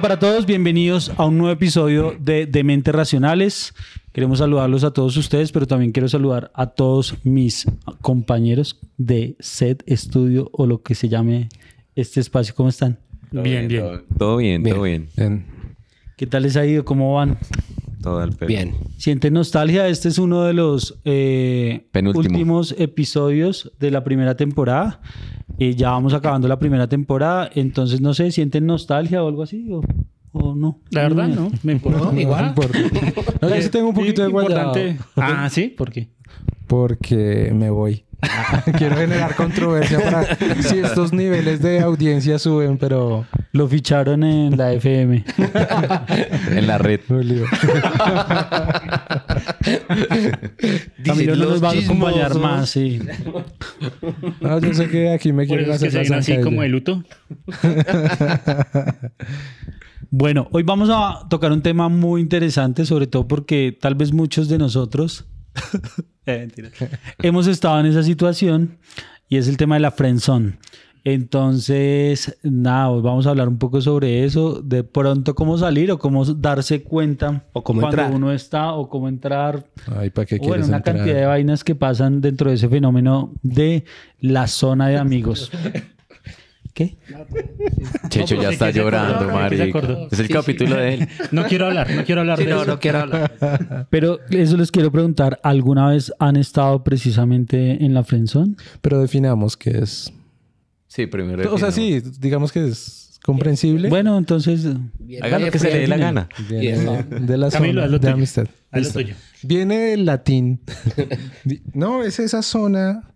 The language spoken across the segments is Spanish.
Hola para todos, bienvenidos a un nuevo episodio de Dementes Racionales. Queremos saludarlos a todos ustedes, pero también quiero saludar a todos mis compañeros de set, estudio o lo que se llame este espacio. ¿Cómo están? bien, bien. Todo, bien, todo bien. ¿Qué tal les ha ido? ¿Cómo van? Todo al pelo. Bien. ¿Sienten nostalgia? Este es uno de los eh, últimos episodios de la primera temporada. Eh, ya vamos acabando la primera temporada, entonces no sé, ¿sienten nostalgia o algo así? ¿O, o no? La verdad, no. Me importa. Igual. No, yo sí tengo un poquito de guardado. importante. Ah, ¿sí? ¿Por qué? Porque me voy. Quiero generar controversia para si estos niveles de audiencia suben, pero Lo ficharon en la FM. En la red. Camilo no nos va a acompañar más, sí. No, yo sé que aquí me quieren que hacer ven así como de luto. Bueno, hoy vamos a tocar un tema muy interesante, sobre todo porque tal vez muchos de nosotros. hemos estado en esa situación y es el tema de la friendzone. Entonces, nada, hoy vamos a hablar un poco sobre eso, de pronto cómo salir o cómo darse cuenta O cómo cuando entrar. uno está o cómo entrar. Ay, ¿para qué Bueno, una entrar? cantidad de vainas que pasan dentro de ese fenómeno de la zona de amigos. ¿Qué? Checho No, ya está ¿de qué llorando, qué acordó? Es el capítulo de él. No quiero hablar, no quiero hablar de eso. quiero hablar. Pero eso les quiero preguntar, ¿alguna vez han estado precisamente en la friendzone? Pero definamos que es. Sí, primero. O sea, sí, digamos que es comprensible. Bueno, entonces, Haga lo que se le dé la gana. Viene de la Camilo, zona de tuyo. amistad. Tuyo. Viene del latín. No, es esa zona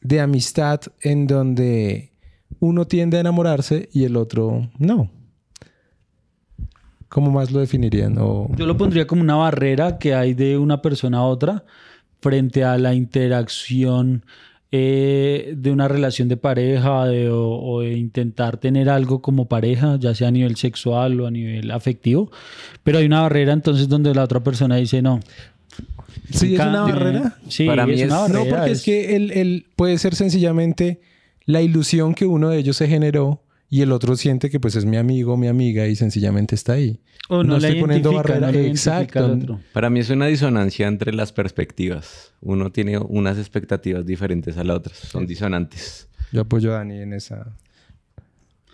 de amistad en donde uno tiende a enamorarse y el otro no. ¿Cómo más lo definirían? O... yo lo pondría como una barrera que hay de una persona a otra frente a la interacción eh, de una relación de pareja de- o, o de intentar tener algo como pareja, ya sea a nivel sexual o a nivel afectivo. Pero hay una barrera entonces donde la otra persona dice no. ¿Sí es una barrera? Sí, Para mí es una barrera. No, porque es, es- que el, el- puede ser sencillamente la ilusión que uno de ellos se generó y el otro siente que pues es mi amigo, mi amiga y sencillamente está ahí. o no, no le estoy poniendo barrera. Exacto. Para mí es una disonancia entre las perspectivas. Uno tiene unas expectativas diferentes a las otras. Son disonantes. Yo apoyo a Dani en esa.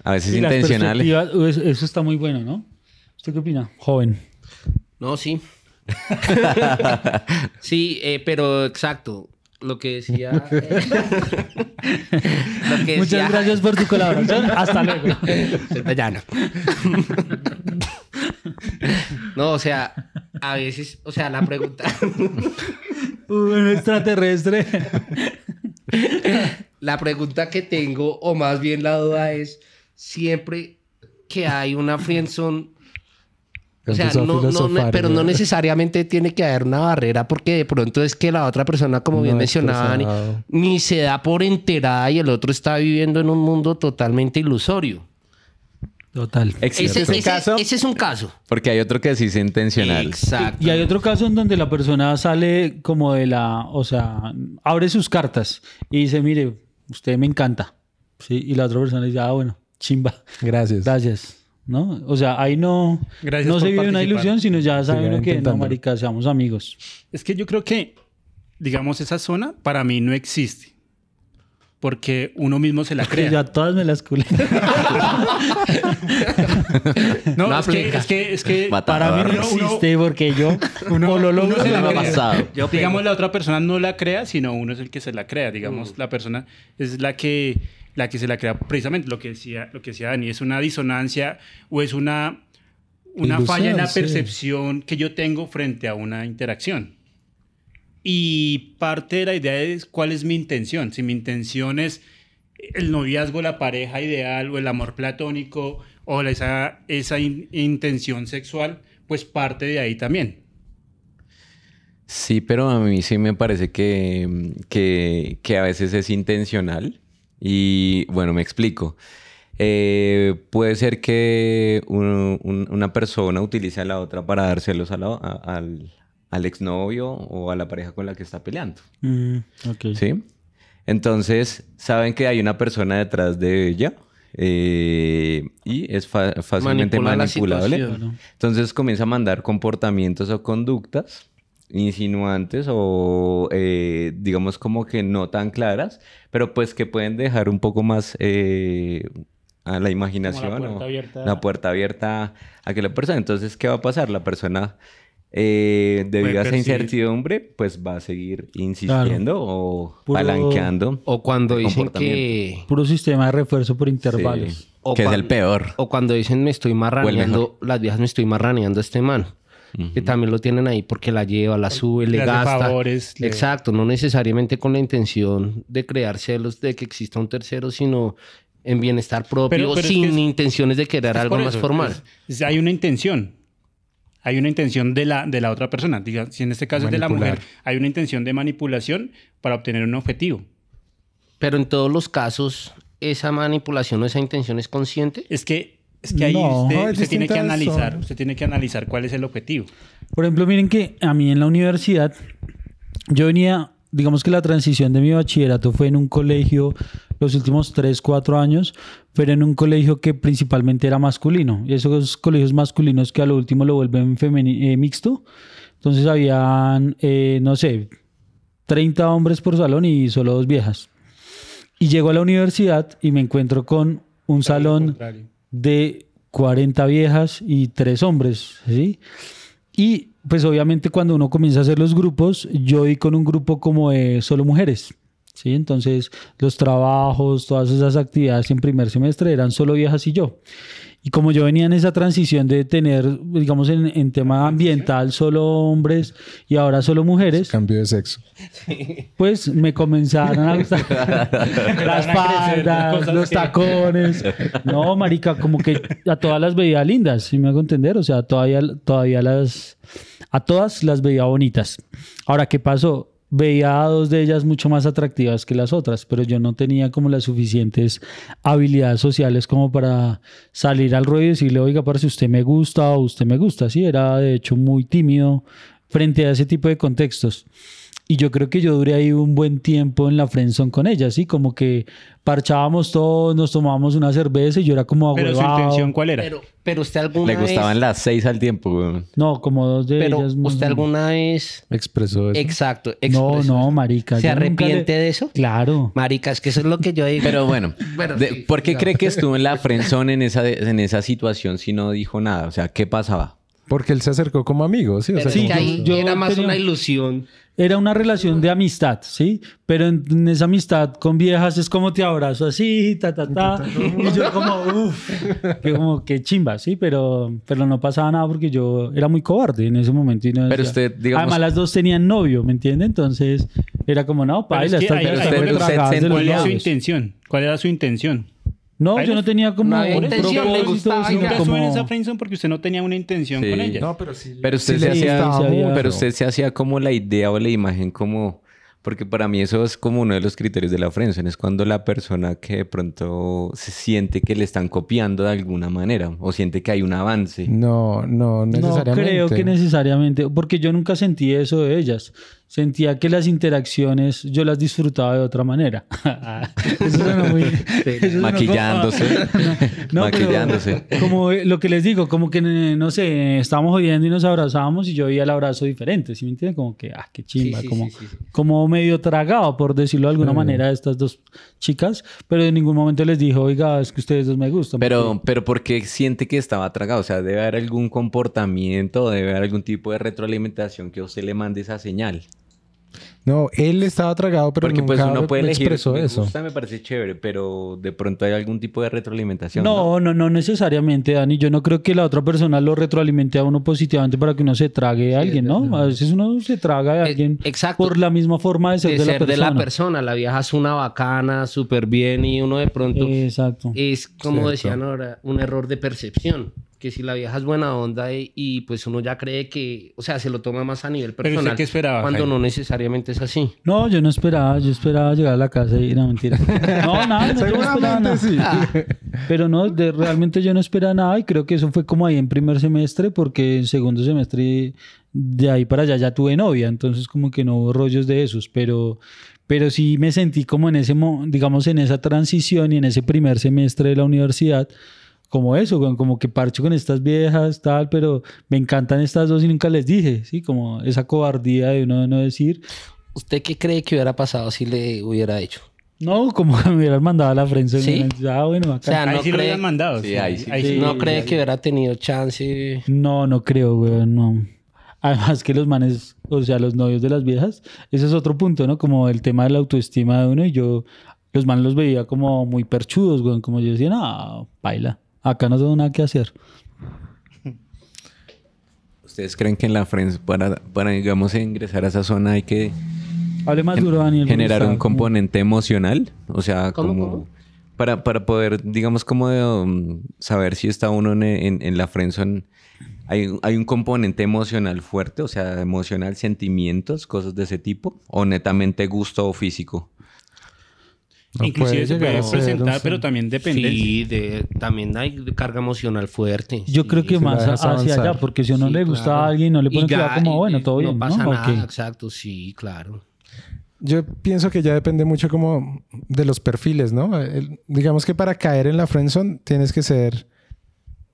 A veces Y las intencionales. eso está muy bueno, ¿no? ¿Usted qué opina? Joven. No, sí. sí, eh, pero exacto. Lo que decía. eh, lo que Muchas decía- gracias por tu colaboración. Hasta luego. No, o sea, a veces, o sea, la pregunta. Un extraterrestre. La pregunta que tengo, o más bien la duda, es siempre que hay una friendzone. O sea, no, no, pero no necesariamente tiene que haber una barrera porque de pronto es que la otra persona, como bien mencionaba, ni, se da por enterada y el otro está viviendo en un mundo totalmente ilusorio. Total. Ese ese- caso ese es un caso. porque hay otro que sí es intencional. Exacto. Y hay otro caso en donde la persona sale como de la, o sea, abre sus cartas y dice, mire, usted me encanta. Sí, y la otra persona dice, ah, bueno, chimba, Gracias. gracias. ¿No? O sea, ahí no, Gracias no se vive una ilusión, sino ya sabe uno que no, marica, seamos amigos. Es que yo creo que, digamos, esa zona para mí no existe. Porque uno mismo se la Que crea. ya todas me las culé. No, No es, que, es que, es que Matador. Para mí no Uno- uno- existe porque yo uno, o lo uno logro se la crea. pasado. Yo Digamos, la otra persona no la crea, sino uno es el que se la crea. Digamos, la persona es la que, la que se la crea. Precisamente lo que decía, lo que decía Dani, es una disonancia o es una, una Ilusión, falla en la sí. percepción que yo tengo frente a una interacción. Y parte de la idea es cuál es mi intención. Si mi intención es el noviazgo, la pareja ideal o el amor platónico o esa, esa in- intención sexual, pues parte de ahí también. Sí, pero a mí sí me parece que, que, a veces es intencional. Y bueno, me explico. Eh, puede ser que un- un- una persona utilice a la otra para la- a- al, al exnovio o a la pareja con la que está peleando. Mm, ok. ¿Sí? Entonces, saben que hay una persona detrás de ella eh, y es fácilmente Manipula la manipulable. Entonces comienza a mandar comportamientos o conductas insinuantes o eh, digamos como que no tan claras, pero pues que pueden dejar un poco más eh, a la imaginación puerta o abierta. la puerta abierta a que la persona. Entonces, ¿qué va a pasar? La persona, eh, debido a esa incertidumbre, pues va a seguir insistiendo o Puro- palanqueando. O cuando de dicen que... Puro sistema de refuerzo por intervalos. Sí, O que es cuan- el peor. O cuando dicen me estoy marraneando, las viejas me estoy marraneando a este man. Que también lo tienen ahí porque la lleva, la sube, le, Le hace gasta. favores, le- Exacto, no necesariamente con la intención de crear celos de que exista un tercero, sino en bienestar propio, Pero- pero es sin que es- intenciones de querer Es algo por más eso, formal. es- es- hay una intención. Hay una intención de la, de la otra persona. Diga, si en este caso es de la mujer, hay una intención de manipulación para obtener un objetivo. Pero en todos los casos, esa manipulación o esa intención es consciente. Es que, es que ahí No, usted, es usted tiene que analizar, son- usted tiene que analizar cuál es el objetivo. Por ejemplo, miren que a mí en la universidad, yo venía, digamos que la transición de mi bachillerato fue en un colegio, los últimos 3, 4 años, pero en un colegio que principalmente era masculino. Y esos colegios masculinos que a lo último lo vuelven eh, mixto. Entonces habían, eh, no sé, 30 hombres por salón y solo dos viejas. Y llego a la universidad y me encuentro con un salón de 40 viejas y 3 hombres, ¿sí? Y pues obviamente cuando uno comienza a hacer los grupos, yo di con un grupo como de solo mujeres, ¿sí? Entonces los trabajos, todas esas actividades en primer semestre eran solo viejas y yo. Y como yo venía en esa transición de tener, digamos, en, en tema ambiental solo hombres y ahora solo mujeres, Cambio de sexo. pues me comenzaron a gustar las faldas, los tacones. No, marica, como que a todas las veía lindas, si me hago entender. O sea, todavía, todavía las... A todas las veía bonitas. Ahora, ¿qué pasó? Veía a dos de ellas mucho más atractivas que las otras, pero yo no tenía como las suficientes habilidades sociales como para salir al ruedo y decirle, oiga, para si usted me gusta o usted me gusta. Sí, era de hecho muy tímido frente a ese tipo de contextos. Y yo creo que yo duré ahí un buen tiempo en la friendzone con ella, ¿sí? Como que parchábamos todos, nos tomábamos una cerveza y yo era como Pero su intención, ¿cuál era? Pero, pero usted alguna Le vez... gustaban las seis al tiempo, weón. No, como dos de Pero ellas. usted menos. alguna vez... Expresó eso. Exacto. No, expresó no, eso. marica. ¿Se yo nunca arrepiente le- de eso? Claro. Marica, es que eso es lo que yo digo. Pero bueno, Bueno, de- sí, ¿por qué cree que estuvo en la friendzone en esa, en esa situación si no dijo nada? O sea, ¿qué pasaba? Porque él se acercó como amigo, ¿sí? O sea, sí, que como- ahí yo- yo era más tenía- una ilusión. Era una relación de amistad, ¿sí? Pero en, en esa amistad con viejas es como te abrazo así, ta, ta, ta. y yo como, uff, que como que chimba, ¿sí? Pero, pero no pasaba nada porque yo era muy cobarde en ese momento. y no Pero decía- usted, digamos- Además, las dos tenían novio, ¿me entiende? Entonces, era como, no, Pero es paila, que ahí- ahí ¿Cuál era su intención? ¿Cuál era su intención? No, Ahí yo no- no tenía como no un intención, le gustaba. Nunca como... esa friendzone porque usted no tenía una intención Sí. con ella. No, pero sí. Pero usted sí se hacía, gustaba sí había- mucho. pero usted se hacía como la idea o la imagen como, porque para mí eso es como uno de los criterios de la friendzone, es cuando la persona que de pronto se siente que le están copiando de alguna manera o siente que hay un avance. No, no No necesariamente. creo que necesariamente, porque yo nunca sentí eso de ellas. Sentía que las interacciones yo las disfrutaba de otra manera. eso suena muy... eso Maquillándose. No, pero Maquillándose. como lo que les digo, como que, no sé, estábamos jodiendo y nos abrazábamos y yo veía el abrazo diferente, ¿sí me entienden? Como que, ah, qué chimba, Sí, sí, como, sí, sí, sí. como medio tragado, por decirlo de alguna manera, de estas dos chicas, pero en ningún momento les dijo, oiga, es que ustedes dos me gustan. Pero, pero ¿por qué siente que estaba tragado? O sea, debe haber algún comportamiento, debe haber algún tipo de retroalimentación que usted le mande esa señal. No, él estaba tragado, pero Porque pues nunca uno puede me elegir, expresó me eso. gusta, me parece chévere, pero de pronto hay algún tipo de retroalimentación. No, no, no necesariamente, Dani. Yo no creo que la otra persona lo retroalimente a uno positivamente para que uno se trague a alguien, ¿no? A veces uno se traga a Eh, alguien exacto. por la misma forma de ser, de de, ser la persona. de la persona. La vieja es una bacana, súper bien y uno de pronto Exacto. es, como Cierto. decían ahora, un error de percepción. Que si la vieja es buena onda y, y, pues uno ya cree que, o sea, se lo toma más a nivel Pero usted personal. qué esperaba, Cuando Jaime? no necesariamente es así. No, yo no esperaba, yo esperaba llegar a la casa y no, mentira. No, nada, no, no nada. Seguramente sí. Pero no, de- realmente yo no esperaba nada y creo que eso fue como ahí en primer semestre porque en segundo semestre de ahí para allá ya tuve novia, entonces como que no hubo rollos de esos, pero, pero sí me sentí como en ese, mo- digamos, en esa transición y en ese primer semestre de la universidad, como eso, como- como que parcho con estas viejas, tal, pero me encantan estas dos y nunca les dije, ¿sí? Como esa cobardía de uno de no decir, ¿Usted qué cree que hubiera pasado si le hubiera hecho? no, como que me hubieran mandado a la frente. ¿Sí? Ah, bueno, O sea, ahí no sí lo cree, habían mandado. Sí, ahí sí. sí. no cree que hubiera tenido chance. No, no creo, güey, no. Además que los manes, o sea, los novios de las viejas, ese es otro punto, ¿no? Como el tema de la autoestima de uno y yo, los manes los veía como muy perchudos, güey, como yo decía, no, baila, acá no tengo nada que hacer. ¿Ustedes creen que en la Friends, para, para digamos, ingresar a esa zona hay que Hable más duro, Daniel. generar un componente emocional? O sea, ¿Cómo, como... cómo? Para, para poder, digamos, como de, um, saber si está uno en, en, en la friendzone, hay, hay un componente emocional fuerte, o sea, emocional, sentimientos, cosas de ese tipo, o netamente gusto o físico. No Inclusive puede se puede presentar, pero también depende. Sí, de, también hay carga emocional fuerte. Yo sí. creo que más hacia avanzar. allá, porque si a uno Sí, le gusta claro. a alguien, no le Y pone cuidado como, bueno, y todo bien, No pasa ¿no? nada, Ok. exacto, sí, claro. Yo pienso que ya depende mucho como de los perfiles, ¿no? El- digamos que para caer en la friendzone tienes que ser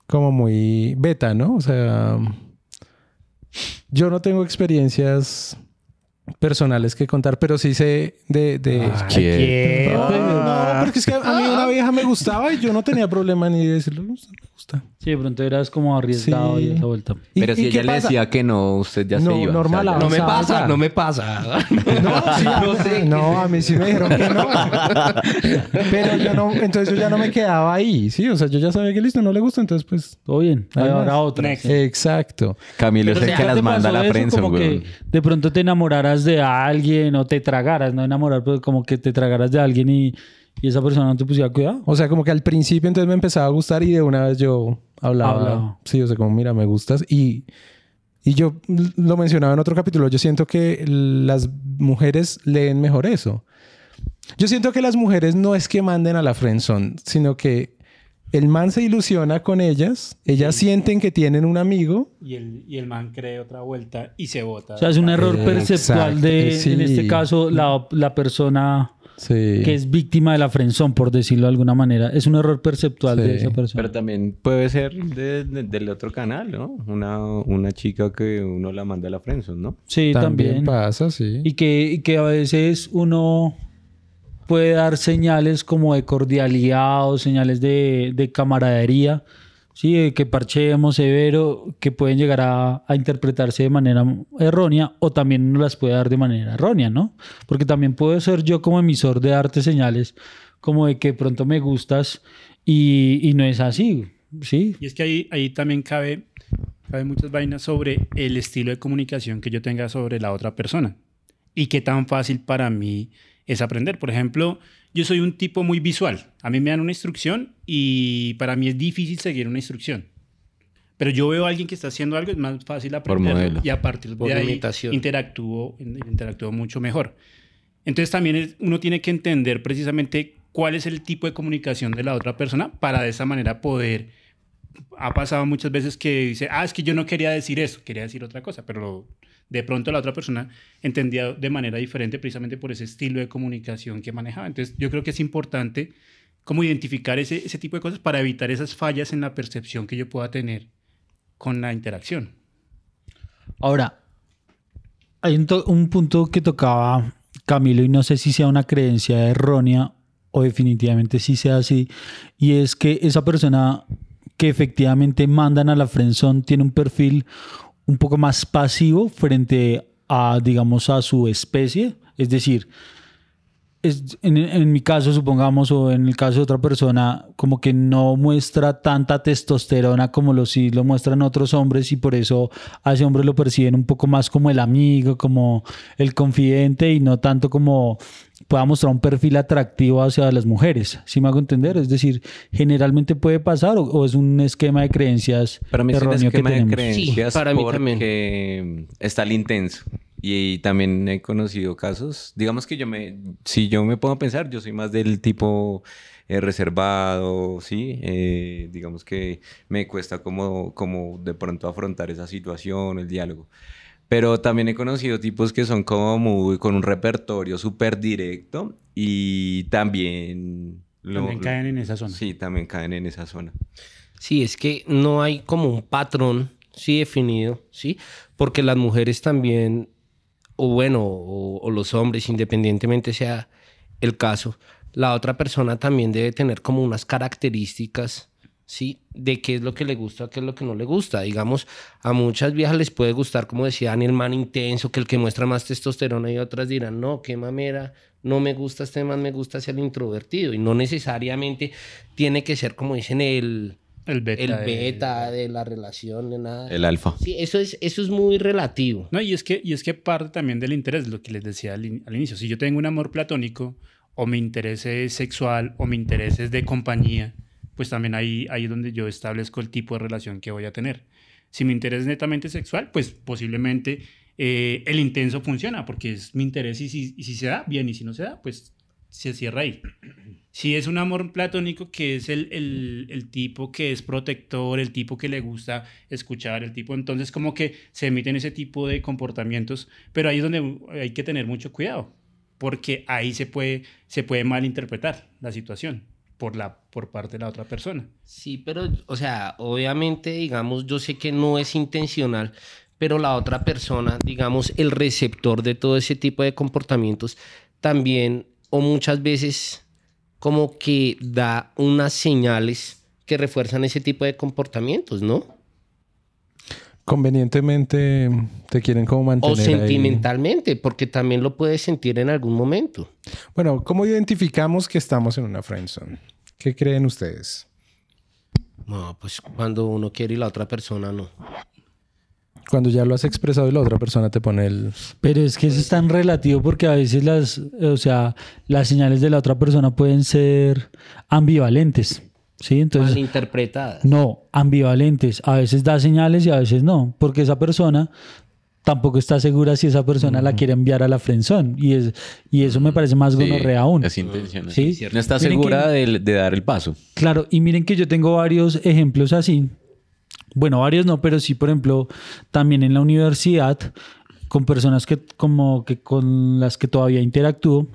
como muy beta, ¿no? O sea, yo no tengo experiencias personales que contar, pero sí sé de... de... ¿Quién? no, porque es que a mí una vieja me gustaba y yo no tenía problema ni de decirle, "Me gusta, me gusta. Sí, de pronto eras como arriesgado Sí. y esa vuelta. ¿Y- Pero y si ella le decía que no, usted ya No, se iba. normal, ya- ah, No me pasa, no me pasa. No, sí, no, sé. no, a mí sí me dijeron que no. Pero yo no, entonces yo ya no me quedaba ahí, sí, o sea, yo ya sabía que listo, no le gusta, entonces pues... Todo bien. Ahora otra. Next. Exacto. Camilo es el que ¿ya las manda a la Como güey. de pronto te de alguien o te tragaras, no enamorar, pero como que te tragaras de alguien y, y esa persona no te pusiera cuidado. O sea, como que al principio entonces me empezaba a gustar y de una vez yo hablaba. Hablaba. Sí, o sea, como mira, me gustas. Y, y yo lo mencionaba en otro capítulo, yo siento que las mujeres leen mejor eso. Yo siento que las mujeres no es que manden a la friendzone, sino que el man se ilusiona con ellas, ellas sienten que tienen un amigo. Y el, y el man cree otra vuelta y se bota. O sea, es un error Exacto, perceptual de, sí. en este caso, la, la persona Sí. que es víctima de la frenzón, por decirlo de alguna manera. Es un error perceptual de Sí. esa persona. Pero también puede ser de- de- del otro canal, ¿no? Una, una chica que uno la manda a la friendzone, ¿no? sí, también, también. pasa, sí. Y que, y que a veces uno puede dar señales como de cordialidad o señales de, de camaradería, ¿sí? de que parchemos severo, que pueden llegar a, interpretarse de manera errónea o también uno las puede dar de manera errónea, ¿no? Porque también puedo ser yo como emisor de darte señales como de que pronto me gustas y, y no es así, ¿sí? Y es que ahí, ahí también cabe, cabe muchas vainas sobre el estilo de comunicación que yo tenga sobre la otra persona y qué tan fácil para mí es aprender. Por ejemplo, yo soy un tipo muy visual. A mí me dan una instrucción y para mí es difícil seguir una instrucción. Pero yo veo a alguien que está haciendo algo, es más fácil aprender. modelo. Y a partir Por de ahí interactúo, interactúo mucho mejor. Entonces también es- uno tiene que entender precisamente cuál es el tipo de comunicación de la otra persona para de esa manera poder... Ha pasado muchas veces que dice, ah, es que yo no quería decir eso, quería decir otra cosa, pero de pronto la otra persona entendía de manera diferente precisamente por ese estilo de comunicación que manejaba. Entonces yo creo que es importante como identificar ese, ese tipo de cosas para evitar esas fallas en la percepción que yo pueda tener con la interacción. Ahora, hay un, to- un punto que tocaba Camilo y no sé si sea una creencia errónea o definitivamente sí sea así, y es que esa persona que efectivamente mandan a la friendzone tiene un perfil un poco más pasivo frente a, digamos, a su especie, es decir, es- en, en mi caso, supongamos, o en el caso de otra persona, como que no muestra tanta testosterona como lo sí lo muestran otros hombres y por eso a ese hombre lo perciben un poco más como el amigo, como el confidente y no tanto como pueda mostrar un perfil atractivo hacia las mujeres. ¿Sí me hago entender? Es decir, generalmente puede pasar o, o es un esquema de creencias Para mí es un erróneo que esquema de tenemos. creencias Sí, para mí porque está el intenso. Y, también he conocido casos, digamos que yo me, si yo me pongo a pensar, yo soy más del tipo eh, reservado, ¿sí? Eh, digamos que me cuesta como, como de pronto afrontar esa situación, el diálogo. Pero también he conocido tipos que son como muy, con un repertorio súper directo y también... lo- También caen en esa zona. Sí, también caen en esa zona. Sí, es que no hay como un patrón, sí, definido, ¿sí? Porque las mujeres también, o bueno, o, o los hombres, independientemente sea el caso, la otra persona también debe tener como unas características, ¿sí? De qué es lo que le gusta, qué es lo que no le gusta. Digamos, a muchas viejas les puede gustar, como decía Dani, el man intenso, que el que muestra más testosterona y otras dirán, no, qué mamera, no me gusta este man, me gusta ser introvertido. Y no necesariamente tiene que ser, como dicen, el El beta. el de- beta de la relación, de nada. El alfa. Sí, eso es, eso es muy relativo. No, y es que, y es que parte también del interés, lo que les decía al, in- al inicio. Si yo tengo un amor platónico, o mi interés es sexual, o mi interés es de compañía, pues también ahí, ahí es donde yo establezco el tipo de relación que voy a tener. Si mi interés es netamente sexual, pues posiblemente eh, el intenso funciona, porque es mi interés y si, y si se da, bien, y si no se da, pues se cierra ahí. Si es un amor platónico que es el, el, el tipo que es protector, el tipo que le gusta escuchar, el tipo, entonces como que se emiten ese tipo de comportamientos, pero ahí es donde hay que tener mucho cuidado, porque ahí se puede, se puede malinterpretar la situación por, la, por parte de la otra persona. Sí, pero, o sea, obviamente, digamos, yo sé que no es intencional, pero la otra persona, digamos, el receptor de todo ese tipo de comportamientos, también, o muchas veces, como que da unas señales que refuerzan ese tipo de comportamientos, ¿no? Convenientemente te quieren como O mantener ahí. sentimentalmente, porque también lo puedes sentir en algún momento. Bueno, ¿cómo identificamos que estamos en una friendzone? ¿Qué creen ustedes? No, pues cuando uno quiere y la otra persona no. Cuando ya lo has expresado y la otra persona te pone el... Pero es que eso es tan relativo porque a veces las, o sea, las señales de la otra persona pueden ser ambivalentes. ¿Sí? Entonces, Malinterpretadas. no, ambivalentes. A veces da señales y a veces no, porque esa persona tampoco está segura si esa persona la quiere enviar a la frenzón. Y, es, y eso me parece más Sí, gonorrea aún. Es intencional. Sí. No está Miren segura que- de, de dar el paso. Claro, y miren que yo tengo varios ejemplos así. Bueno, varios no, pero sí, por ejemplo, también en la universidad, con personas que como que con las que todavía interactúo,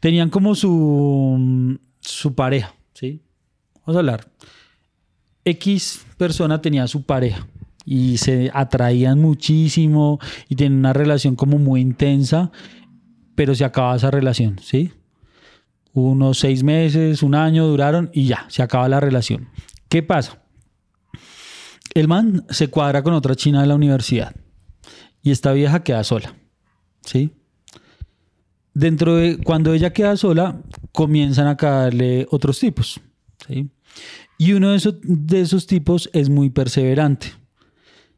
tenían como su, su pareja, ¿sí? Vamos a hablar. X persona tenía su pareja y se atraían muchísimo y tienen una relación como muy intensa, pero se acaba esa relación, ¿sí? unos seis meses, un año duraron y ya, se acaba la relación. ¿Qué pasa? El man se cuadra con otra china de la universidad y esta vieja queda sola, ¿sí? Dentro de cuando ella queda sola, comienzan a caerle otros tipos, ¿sí? Y uno de esos, de esos tipos es muy perseverante.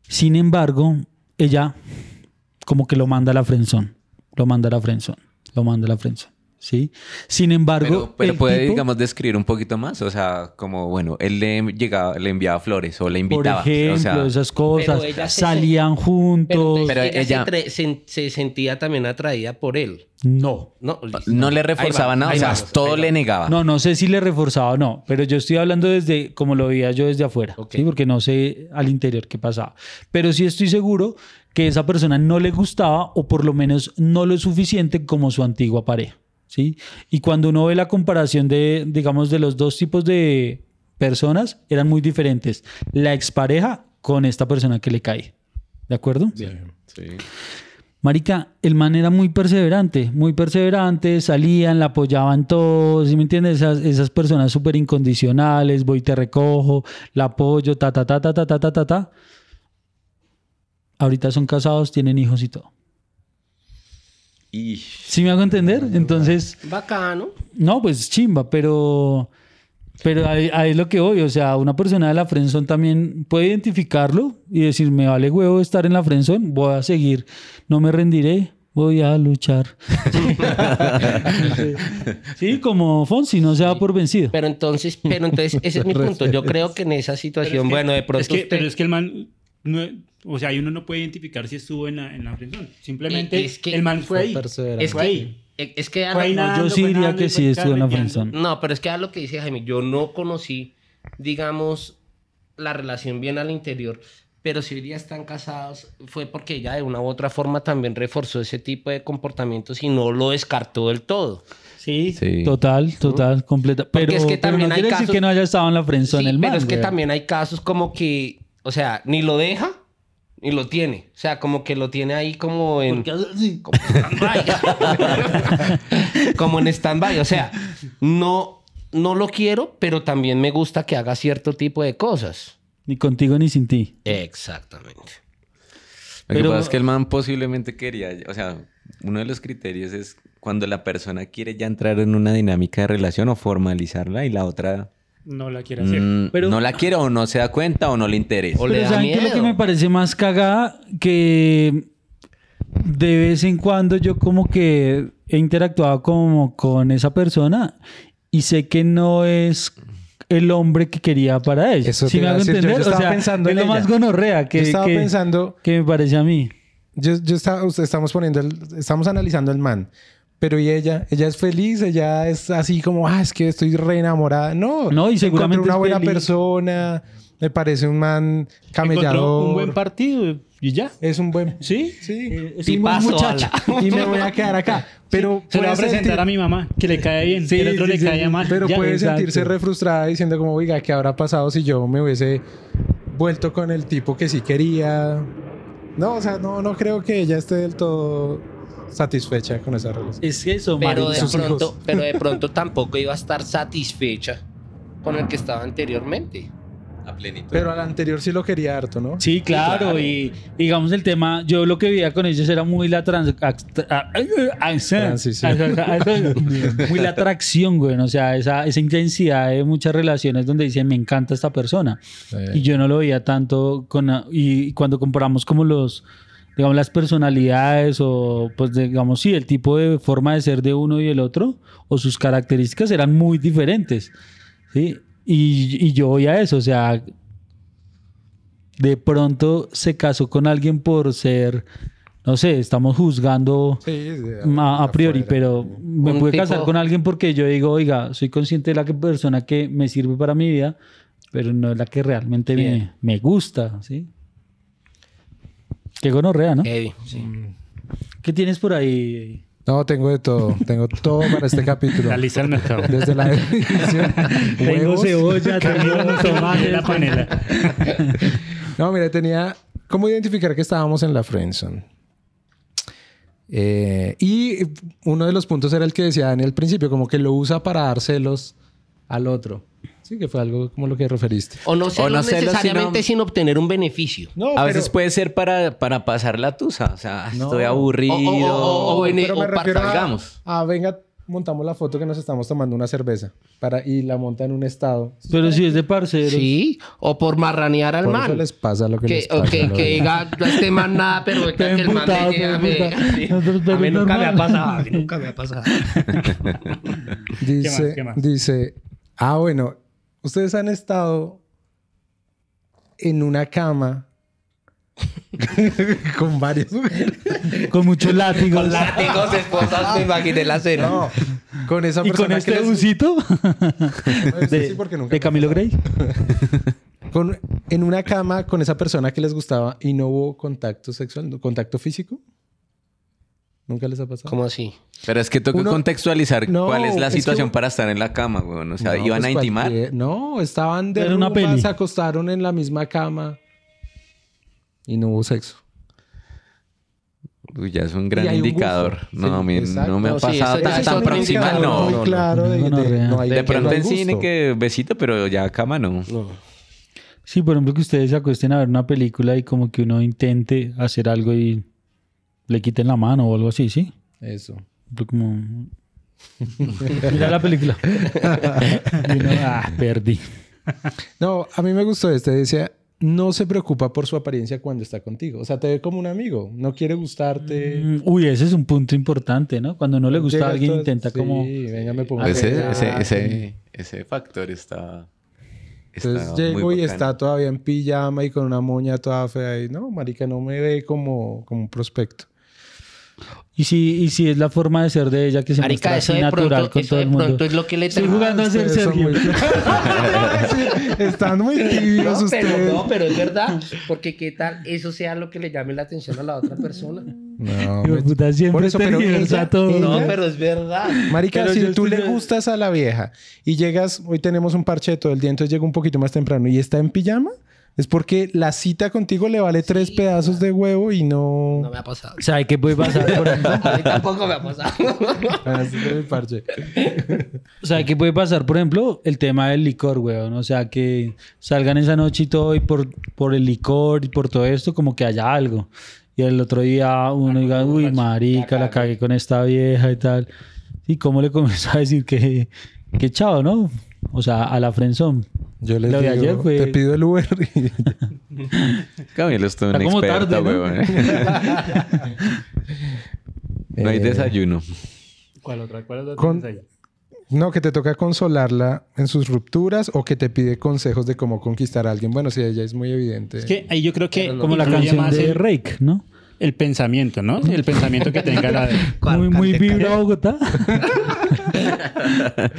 Sin embargo, ella como que lo manda a la frenzón, lo manda a la frenzón, lo manda a la frenzón, ¿sí? Sin embargo, Pero, pero el puede, tipo- digamos, describir un poquito más. O sea, como, bueno, él le llegaba, le enviaba flores o le Por invitaba. ejemplo, o sea, esas cosas, Pero se- salían Pero, juntos. entonces Pero ella, ella- Se, se- se sentía también atraída por él. No. No, listo. no le reforzaba vamos, nada. O sea, vamos, todo le negaba. No, no sé si le reforzaba o no, pero yo estoy hablando desde como lo veía yo desde afuera, Ok. ¿sí? porque no sé al interior qué pasaba. Pero sí estoy seguro que esa persona no le gustaba o por lo menos no lo suficiente como su antigua pareja. ¿Sí? Y cuando uno ve la comparación de, digamos, de los dos tipos de personas, eran muy diferentes. La expareja con esta persona que le cae. ¿De acuerdo? Sí. Marica, el man era muy perseverante, muy perseverante, salían, la apoyaban todos, ¿sí me entiendes? Esas, esas personas súper incondicionales, voy te recojo, la apoyo, ta, ta, ta, ta, ta, ta, ta, ta, ta. Ahorita son casados, tienen hijos y todo. Y ¿Sí me hago entender? Entonces, Bacano. no, pues chimba, pero... Pero ahí, ahí es lo que voy, o sea, una persona de la friendzone también puede identificarlo y decir, me vale huevo estar en la friendzone, voy a seguir, no me rendiré, voy a luchar. sí, como Fonsi, no se da por vencido. Pero entonces, pero entonces, ese es mi punto. Yo creo que en esa situación, bueno, de pronto Es que, usted- pero es que el man, no- o sea, uno no puede identificar si estuvo en la, en la friendzone. Simplemente Es que el man fue ahí. es fue que, ahí. es que Fue ahí no, nadando, yo sí diría nadando que sí estuvo en la friendzone. no, pero es que a lo que dice Jaime, yo no conocí, digamos, la relación bien al interior, Pero si hoy día están casados, fue porque ella de una u otra forma también reforzó ese tipo de comportamientos y no lo descartó del todo. Sí, Sí. total, total, completa. Porque Pero, es que pero también no hay quiere decir casos- que no haya estado en la friendzone Sí, el man. pero es que güey. también hay casos como que, o sea, ni lo deja ni lo tiene. O sea, como que lo tiene ahí como en... Como stand-by. como en stand-by. O sea, no, no lo quiero, pero también me gusta que haga cierto tipo de cosas. Ni contigo ni sin ti. Exactamente. Lo que Pero- pasa es que el man posiblemente quería, o sea, uno de los criterios es cuando la persona quiere ya entrar en una dinámica de relación o formalizarla y la otra No la quiere hacer. mm, Pero- no la quiere o no se da cuenta o no le interesa. O le Pero da ¿saben qué es lo que miedo. me parece más cagada? Que de vez en cuando yo como que he interactuado como con esa persona y sé que no es el hombre que quería para ella. Eso ¿Sí te me hago yo- entender? yo o estaba sea, pensando es en lo ella. más gonorrea que, Yo estaba que- pensando- que me parece a mí. Yo, yo estaba, usted- estamos poniendo, el- estamos analizando el man. Pero y ella, ella es feliz, ella es así como, ah, es que estoy re enamorada. No, No, y seguramente una es buena feliz. persona, me parece un man Encontró camellador. un buen partido y ya. Es un buen. ¿Sí? Sí. Eh, es un muchacho. ala. y me voy a quedar acá. Pero Se lo va a presentar sentir- a mi mamá, que le cae bien. Sí, y el otro sí, le sí, cae sí. mal. Pero Ya. puede exacto. sentirse re frustrada diciendo como, oiga, ¿qué habrá pasado si yo me hubiese vuelto con el tipo que sí quería? No, o sea, no, no creo que ella esté del todo satisfecha con esa relación. Es eso, Pero de, sus hijos. pronto, pero de pronto tampoco iba a estar satisfecha con el que estaba anteriormente. A plenitud. Pero al anterior sí lo quería harto, ¿no? Sí, claro, claro. y digamos el tema, yo lo que veía con ellos era muy la trans, a- a- muy la atracción, güey, o sea, esa, esa intensidad de muchas relaciones donde dicen, me encanta esta persona. Y yo no lo veía tanto con, y cuando comparamos como los, digamos, las personalidades o, pues, digamos, sí, el tipo de forma de ser de uno y el otro, o sus características eran muy diferentes, ¿sí? Y, y yo voy a eso, o sea, de pronto se casó con alguien por ser, no sé, estamos juzgando Sí, sí, a, a priori, afuera. pero me pude tipo- casar con alguien porque yo digo, oiga, soy consciente de la que- persona que me sirve para mi vida, pero no es la que realmente me, me gusta, ¿sí? Qué gonorrea, ¿no? Heavy, sí. ¿Qué tienes por ahí? No, tengo de todo. Tengo todo para este capítulo. La lista del mercado. Desde la definición. Tengo cebolla, tengo tomate, la panela. No, mire, tenía cómo identificar que estábamos en la friendzone. Eh, y uno de los puntos era el que decía en el principio, como que lo usa para dar celos al otro. Sí, que fue algo como lo que referiste. O no celos no celos, necesariamente sino- sin obtener un beneficio. No, a veces puede ser para, para pasar la tusa. O sea, No. estoy aburrido. O- o- o- o pero me o para- refiero a, salgamos. a, venga, montamos la foto que nos estamos tomando una cerveza para, y la monta en un estado. Pero si es de parceros. Sí, o por marranear al Por man. eso les pasa lo que, que, les o pasa. que, ¿no? que diga, no este man nada, pero que el man pero A mí nunca me ha pasado, a mí nunca me ha pasado. Dice, más? ¿Qué más? dice, ah, bueno, ustedes han estado en una cama con varios Con muchos látigos. Con látigos, esposas, me imaginé la escena. No, con esa ¿Y con persona este que les- busito? No, de, sí, porque nunca de Camilo. Grey. Con- en una cama con esa persona que les gustaba y no hubo contacto sexual, contacto físico. ¿Nunca les ha pasado? ¿Cómo así? Pero es que toca Uno- contextualizar No, cuál es la es que situación un- para estar en la cama, weón. O sea, No, ¿iban pues a intimar? cualquier- No, estaban de Era una rumba, peli. se acostaron en la misma cama y no hubo sexo. Uy, ya es un gran un indicador. gusto. no, Sí, a mí exacto. no me ha sí, pasado tan, tan indicador, no. muy claro de, No, no, de- hay pronto hay en cine que besito, pero ya cama no. No. Sí, por ejemplo, que ustedes se acuesten a ver una película y como que uno intente hacer algo y le quiten la mano o algo así, ¿sí? Eso. Pero Como... Mira la película. Y uno, ah, perdí. No, a mí me gustó este. Decía, no se preocupa por su apariencia cuando está contigo. O sea, te ve como un amigo. No quiere gustarte. Mm, Uy, ese es un punto importante, ¿no? Cuando no le gusta Llega a alguien, todo- intenta sí, como... venga, me pongo Ese, ese, ese, ese factor está. Entonces llego y está todavía en pijama y con una moña toda fea. Y no, marica, no me ve como, como un prospecto. Y si, y si es la forma de ser de ella que se Marica, muestra así natural pronto, con eso todo de el mundo. pronto es lo que le Estoy jugando a ser Sergio. muy- Están muy tibios No, ustedes. pero no, pero es verdad. Porque qué tal eso sea lo que le llame la atención a la otra persona. No, pues, puta, siempre por eso, pero ella- todo. ella- No, pero es verdad. Marica, Pero si tú estoy- le gustas a la vieja y llegas, hoy tenemos un parche de todo el día, entonces llega un poquito más temprano y está en pijama, es porque la cita contigo le vale tres pedazos de huevo y no... No me ha pasado. ¿Sabe qué puede pasar, por ejemplo? A mí tampoco me ha pasado. Así es el parche. ¿Sabe qué puede pasar, por ejemplo? El tema del licor, weón. O sea, que salgan esa noche y todo y por, por el licor y por todo esto, como que haya algo. Y el otro día uno diga, uy, marica, la cagué con esta vieja y tal. ¿Y cómo le comenzó a decir que, que chao, no? O sea, a la frenzón. Yo les Lo de digo, ayer fue- te pido el Uber y... Camilo es todo un Está como experto, tarde, ¿no? weón. no hay Eh, desayuno. ¿Cuál otra? ¿Cuál otra Con-? No, que te toca consolarla en sus rupturas o que te pide consejos de cómo conquistar a alguien. Bueno, sí, ella es muy evidente. Es que ahí yo creo que Como la canción más de el, Rake, ¿no? el pensamiento, ¿no? El pensamiento que tenga la de... Muy, muy vibra Bogotá.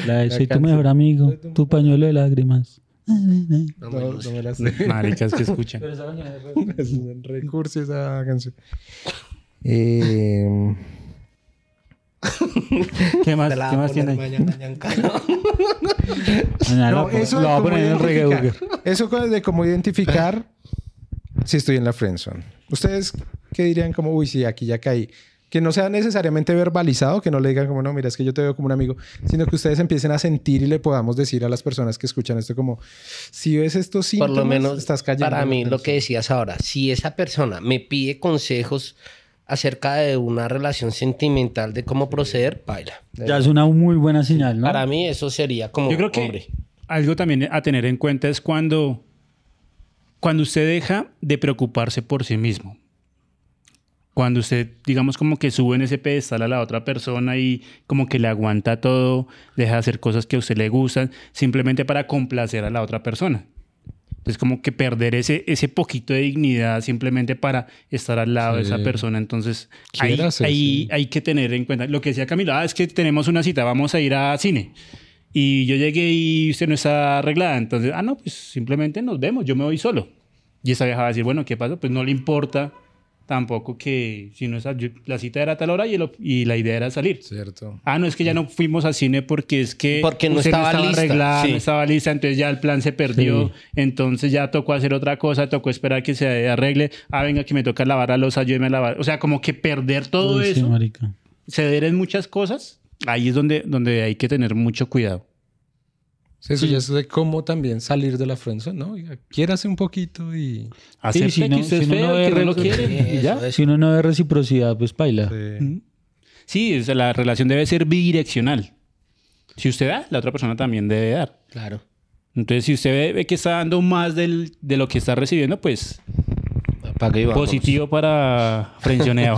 la de soy tu mejor amigo, tu pañuelo de lágrimas. No, no me la sé. Maricas que escuchan. es un recurso esa canción. Eh, ¿Qué más, ¿qué más tiene mañana. Mañana no, eso lo de voy a cómo poner en el reggae. Eso de cómo identificar si estoy en la friendzone. ¿Ustedes qué dirían como, uy, sí, aquí ya caí? Que no sea necesariamente verbalizado, que no le digan como, no, mira, es que yo te veo como un amigo, sino que ustedes empiecen a sentir y le podamos decir a las personas que escuchan esto como, si ves estos Por síntomas, lo menos, estás cayendo. para mí, lo friendzone". que decías ahora, si esa persona me pide consejos acerca de una relación sentimental, de cómo proceder, baila. Ya es una muy buena señal, ¿no? Para mí, eso sería como, Yo creo que hombre, algo también a tener en cuenta es cuando, cuando usted deja de preocuparse por sí mismo. Cuando usted, digamos, como que sube en ese pedestal a la otra persona y como que le aguanta todo, deja de hacer cosas que a usted le gustan, simplemente para complacer a la otra persona. Entonces, como que perder ese, ese poquito de dignidad simplemente para estar al lado de Sí. esa persona. Entonces, ahí, Quiérase, ahí sí. hay que tener en cuenta. Lo que decía Camilo, ah, es que tenemos una cita, vamos a ir a cine. Y yo llegué y usted no está arreglada. Entonces, ah, no, pues simplemente nos vemos, yo me voy solo. Y esa vieja va a decir, bueno, ¿qué pasa? Pues no le importa tampoco que si no es, yo- la cita era a tal hora y, el- y la idea era salir. Cierto. Ah, no, es que ya no fuimos al cine porque es que Porque no usted estaba lista, arreglada, sí. no estaba lista, entonces ya el plan se perdió, Sí. entonces ya tocó hacer otra cosa, tocó esperar que se arregle, ah, venga que me toca lavar la losa, ayúdeme a lavar, o sea, como que perder todo Uy, sí, eso, marica. ceder en muchas cosas, ahí es donde, donde hay que tener mucho cuidado. Sí, Eso ya es de cómo también salir de la friendzone, ¿no? Quiérase un poquito y... Acepte si no- si es uno no feo, ve no lo re- quiere, y ya. Eso, eso. Si uno no ve reciprocidad, pues baila. Sí. Sí, o sea, la relación debe ser bidireccional. Si usted da, la otra persona también debe dar. Claro. Entonces, si usted ve, ve que está dando más del- de lo que está recibiendo, pues positivo para frencioneo.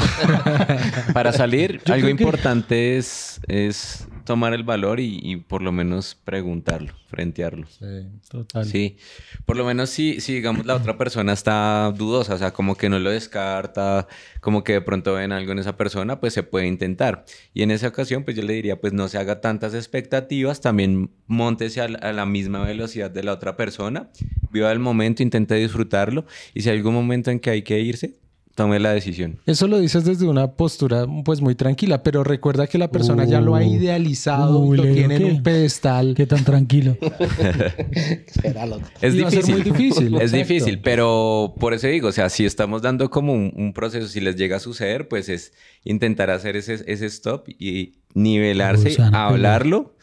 Para salir, Yo algo creo que- importante es, es tomar el valor y, y por lo menos preguntarlo, frentearlo. Sí. Total. Sí, por lo menos si, si digamos la otra persona está dudosa, o sea, como que no lo descarta, como que de pronto ven algo en esa persona, pues se puede intentar. Y en esa ocasión, pues yo le diría, pues no se haga tantas expectativas, también montese a la, a la misma velocidad de la otra persona, viva el momento, intente disfrutarlo y si hay algún momento en que hay que irse, tome la decisión. Eso lo dices desde una postura pues muy tranquila, pero recuerda que la persona ya lo ha Uh. idealizado, lo tiene en un pedestal. Qué tan tranquilo. Será loco. Es Y va a ser difícil. muy difícil, Es difícil, pero por eso digo, o sea, si estamos dando como un, un proceso, si les llega a suceder, pues es intentar hacer ese, ese stop y nivelarse, Uy, hablarlo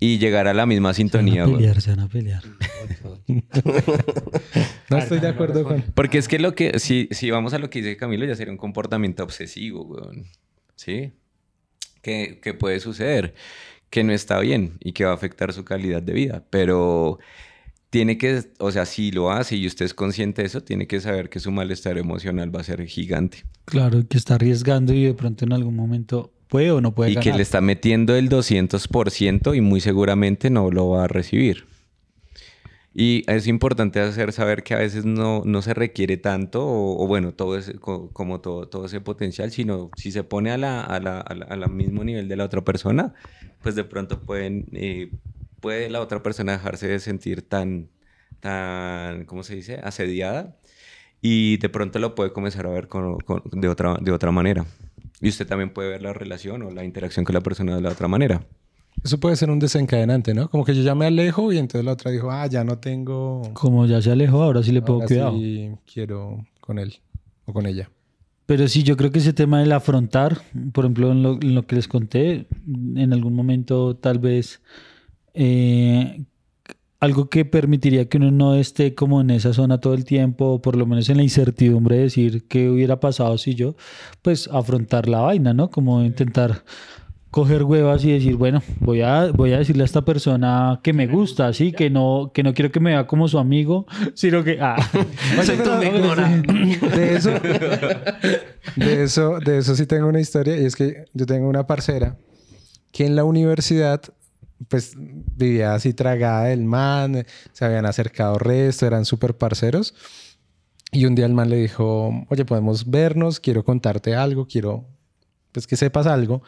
y llegar a la misma Se van sintonía. a pelear, se van a pelear. No estoy de acuerdo con... Porque es que lo que, si, si vamos a lo que dice Camilo, ya sería un comportamiento obsesivo, weón. ¿Sí? Que, que puede suceder, que no está bien y que va a afectar su calidad de vida, pero tiene que, o sea, si lo hace y usted es consciente de eso, tiene que saber que su malestar emocional va a ser gigante. Claro, que está arriesgando y de pronto en algún momento puede o no puede y ganar. que le está metiendo el 200% y muy seguramente no lo va a recibir. Y es importante hacer saber que a veces no, no se requiere tanto, o, o bueno, todo ese, co- como todo, todo ese potencial, sino si se pone a la, a la, a la- a la mismo nivel de la otra persona, pues de pronto pueden, eh, puede la otra persona dejarse de sentir tan, tan, ¿cómo se dice?, asediada. Y de pronto lo puede comenzar a ver con- con- de, otra, de otra manera. Y usted también puede ver la relación o la interacción con la persona de la otra manera. Eso puede ser un desencadenante, ¿no? Como que yo ya me alejo y entonces la otra dijo, ah, ya no tengo... Como ya se alejó, ahora sí le ahora cuidado. sí quiero con él o con ella. Pero sí, yo creo que ese tema del afrontar, por ejemplo, en lo, en lo que les conté, en algún momento tal vez eh, algo que permitiría que uno no esté como en esa zona todo el tiempo, o por lo menos en la incertidumbre de decir qué hubiera pasado si yo, pues afrontar la vaina, ¿no? Como intentar coger huevas y decir, bueno, voy a, voy a decirle a esta persona que me gusta, así que no, que no quiero que me vea como su amigo, sino que... Ah. De eso, de eso, de eso sí tengo una historia y es que yo tengo una parcera que en la universidad pues vivía así tragada del man, se habían acercado resto, eran súper parceros. Y un día el man le dijo, oye, podemos vernos, quiero contarte algo, quiero pues que sepas algo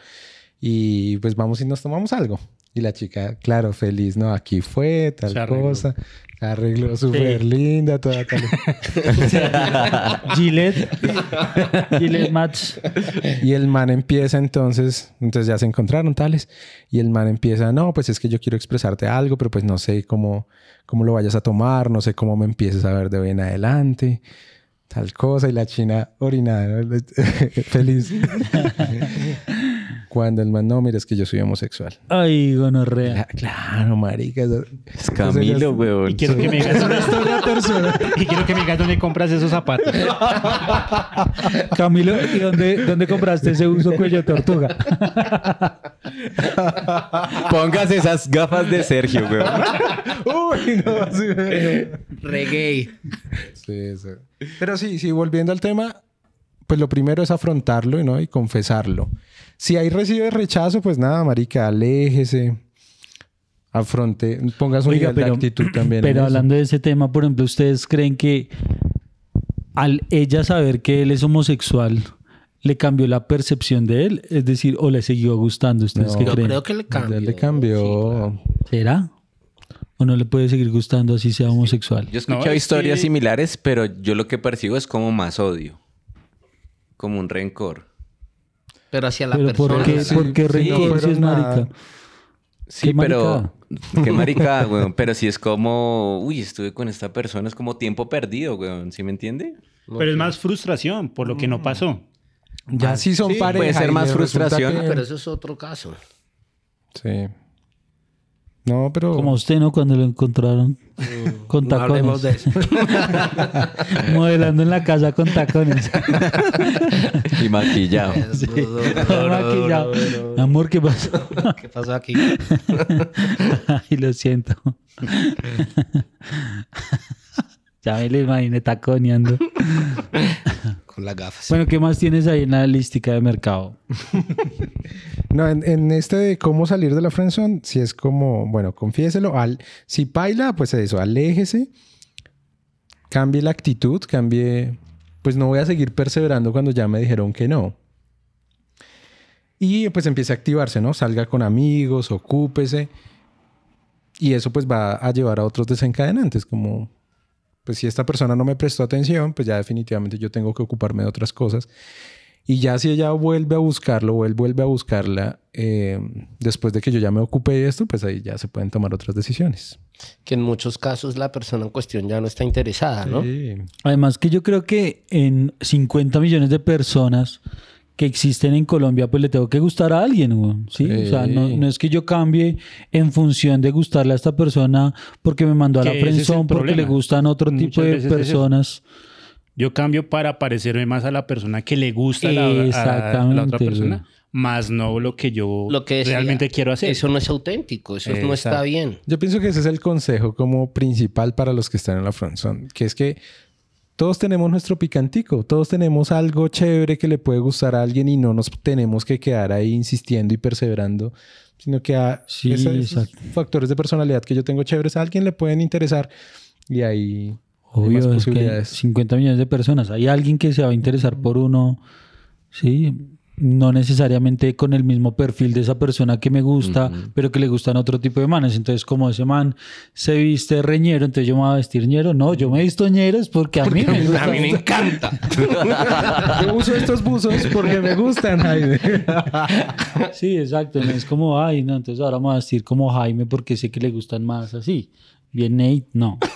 y pues vamos y nos tomamos algo. Y la chica, claro, feliz, ¿no? Aquí fue, tal arregló. cosa. Se arregló súper linda, toda tal. Gillette, Gillette Match. Y el man empieza entonces, entonces ya se encontraron tales, y el man empieza, no, pues es que yo quiero expresarte algo, pero pues no sé cómo, cómo lo vayas a tomar, no sé cómo me empieces a ver de hoy en adelante, tal cosa, y la china orinada, ¿no? feliz. Cuando el man, no, mira, es que yo soy homosexual. Ay, gonorrea. Claro, marica. Es Camilo, Y weón. quiero que me digas dónde, y quiero que me digas dónde compras esos zapatos. Camilo, ¿y dónde, dónde compraste ese uso cuello de tortuga? Póngase esas gafas de Sergio, weón. Uy, no, sí, Reggae. Sí, sí. Pero sí, sí, volviendo al tema, pues lo primero es afrontarlo ¿no? y confesarlo. Si ahí recibe rechazo, pues nada, marica, aléjese, afronte, ponga su Oiga, nivel de actitud también. pero eso. hablando de ese tema, por ejemplo, ¿ustedes creen que al ella saber que él es homosexual, le cambió la percepción de él? Es decir, ¿o le siguió gustando? ¿Ustedes No. qué Yo creen? creo que le cambió. Ya le cambió. Sí, claro. ¿Será? ¿O no le puede seguir gustando así sea homosexual? Yo he escuchado No, historias que- similares, pero yo lo que percibo es como más odio. Como un rencor. Pero hacia la Pero persona. ¿por qué, sí, por qué sí, rencor si es marica? Sí, Qué pero... Qué maricada, weón. Pero sí es como... Uy, estuve con esta persona. Es como tiempo perdido, weón. ¿Sí me entiende? Pero es más frustración por lo que no pasó. Ya sí son Sí, pareja. puede ser más frustración. que- Pero eso es otro caso. Sí. No, pero... Como usted, ¿no? Cuando lo encontraron con No hablemos tacones. de eso. Modelando en la casa con tacones. Y maquillado. Maquillado. Amor, ¿qué pasó? ¿Qué pasó aquí? Ay, lo siento. ya me lo imaginé taconeando. Con las gafas. Bueno, ¿qué más tienes ahí en la lística de mercado? No, en, en este de cómo salir de la friendzone, si es como, bueno, confiéselo. Al, si baila, pues eso, aléjese. Cambie la actitud, cambie... Pues no voy a seguir perseverando cuando ya me dijeron que no. Y pues empiece a activarse, ¿no? Salga con amigos, ocúpese. Y eso pues va a llevar a otros desencadenantes, como... Pues si esta persona no me prestó atención, pues ya definitivamente yo tengo que ocuparme de otras cosas. Y ya si ella vuelve a buscarlo o él vuelve a buscarla, eh, después de que yo ya me ocupé de esto, pues ahí ya se pueden tomar otras decisiones. Que en muchos casos la persona en cuestión ya no está interesada, ¿no? Sí. Además que yo creo que en 50 millones de personas que existen en Colombia, pues le tengo que gustar a alguien, ¿sí? O sea, no, es que yo cambie en función de gustarle a esta persona porque me mandó a la friendzone, porque le gustan otro Muchas tipo de personas. Yo cambio para parecerme más a la persona que le gusta a la, a la Exactamente, otra persona, güey. más no lo que yo Lo que decía, realmente quiero hacer. Eso no es auténtico, eso no está bien. Yo pienso que ese es el consejo como principal para los que están en la friendzone, que es que todos tenemos nuestro picantico, todos tenemos algo chévere que le puede gustar a alguien y no nos tenemos que quedar ahí insistiendo y perseverando, sino que a Sí, esa- esos exacto. factores de personalidad que yo tengo chéveres a alguien le pueden interesar y ahí hay más Obvio, es que posibilidades. 50 millones de personas. Hay alguien que se va a interesar por uno, sí, no necesariamente con el mismo perfil de esa persona que me gusta, pero que le gustan otro tipo de manes. Entonces, como ese man se viste reñero, entonces yo me voy a vestir ñero. No, yo me he visto ñeros porque a mí me gusta. A mí me encanta. Yo uso estos buzos porque me gustan, Jaime. Sí, exacto. No es como, ay, no, entonces ahora me voy a vestir como Jaime porque sé que le gustan más así. Bien Nate, no.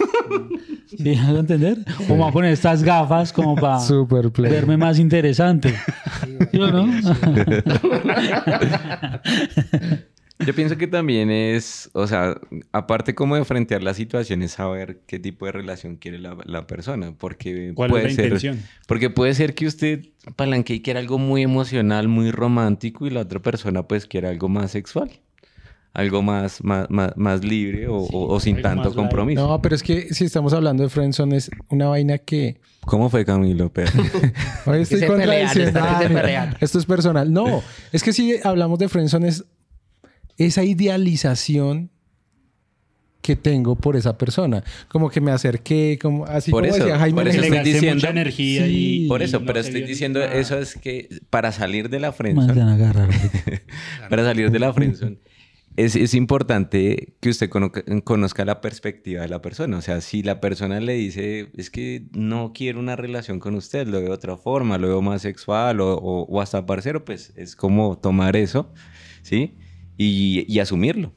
¿Sí? ¿Me vas a entender? O me voy a poner estas gafas como para Super verme más interesante. ¿Sí o no? Yo pienso que también es, o sea, aparte como de frentear la situación, es saber qué tipo de relación quiere la, la persona, porque ¿Cuál puede es la ser, intención? porque puede ser que usted palanque y quiera algo muy emocional, muy romántico y la otra persona pues quiere algo más sexual, algo más, más, más, más libre o, o- o sin tanto compromiso. No, pero es que si estamos hablando de friendzone es una vaina que ¿Cómo fue Camilo? Pero, Hoy estoy se contradiciendo. pelean. Esto es personal. No, es que si hablamos de friendzone es esa idealización que tengo por esa persona. Como que me acerqué, como así Por como eso, decía Jaime. por eso estoy diciendo- mucha energía Sí, y... por eso, y no pero estoy diciendo nada. eso es que para salir de la friendzone, para salir de la friendzone, es, es importante que usted cono- conozca la perspectiva de la persona. O sea, si la persona le dice, es que no quiero una relación con usted, lo veo de otra forma, lo veo más sexual o, o- o hasta parcero, pues es como tomar eso, ¿sí? Y, y asumirlo.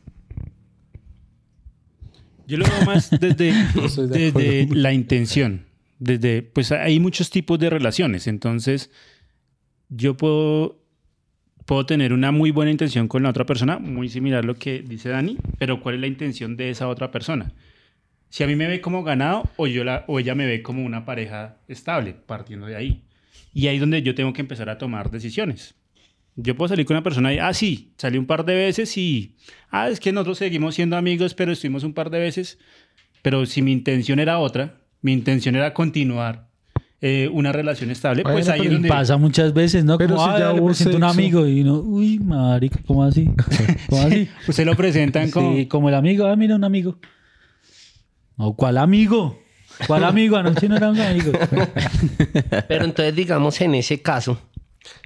Yo lo veo más desde, de desde la intención. Desde, pues hay muchos tipos de relaciones. Entonces, yo puedo, puedo tener una muy buena intención con la otra persona, muy similar a lo que dice Dani, pero ¿cuál es la intención de esa otra persona? Si a mí me ve como ganado o, yo la, o ella me ve como una pareja estable, partiendo de ahí. Y ahí es donde yo tengo que empezar a tomar decisiones. Yo puedo salir con una persona y, ah, sí, salí un par de veces y, ah, es que nosotros seguimos siendo amigos, pero estuvimos un par de veces. Pero si mi intención era otra, mi intención era continuar eh, una relación estable, pues ahí es donde... Pasa muchas veces, ¿no? Pero como, si "Ay, ya le hubo presento un sexo". amigo y no, uy, marica, ¿cómo así? ¿Cómo así? Usted lo presentan como... Sí, como el amigo, ah, mira, un amigo. No, ¿cuál amigo? ¿Cuál amigo? Anoche no era un amigo. Pero entonces, digamos, en ese caso,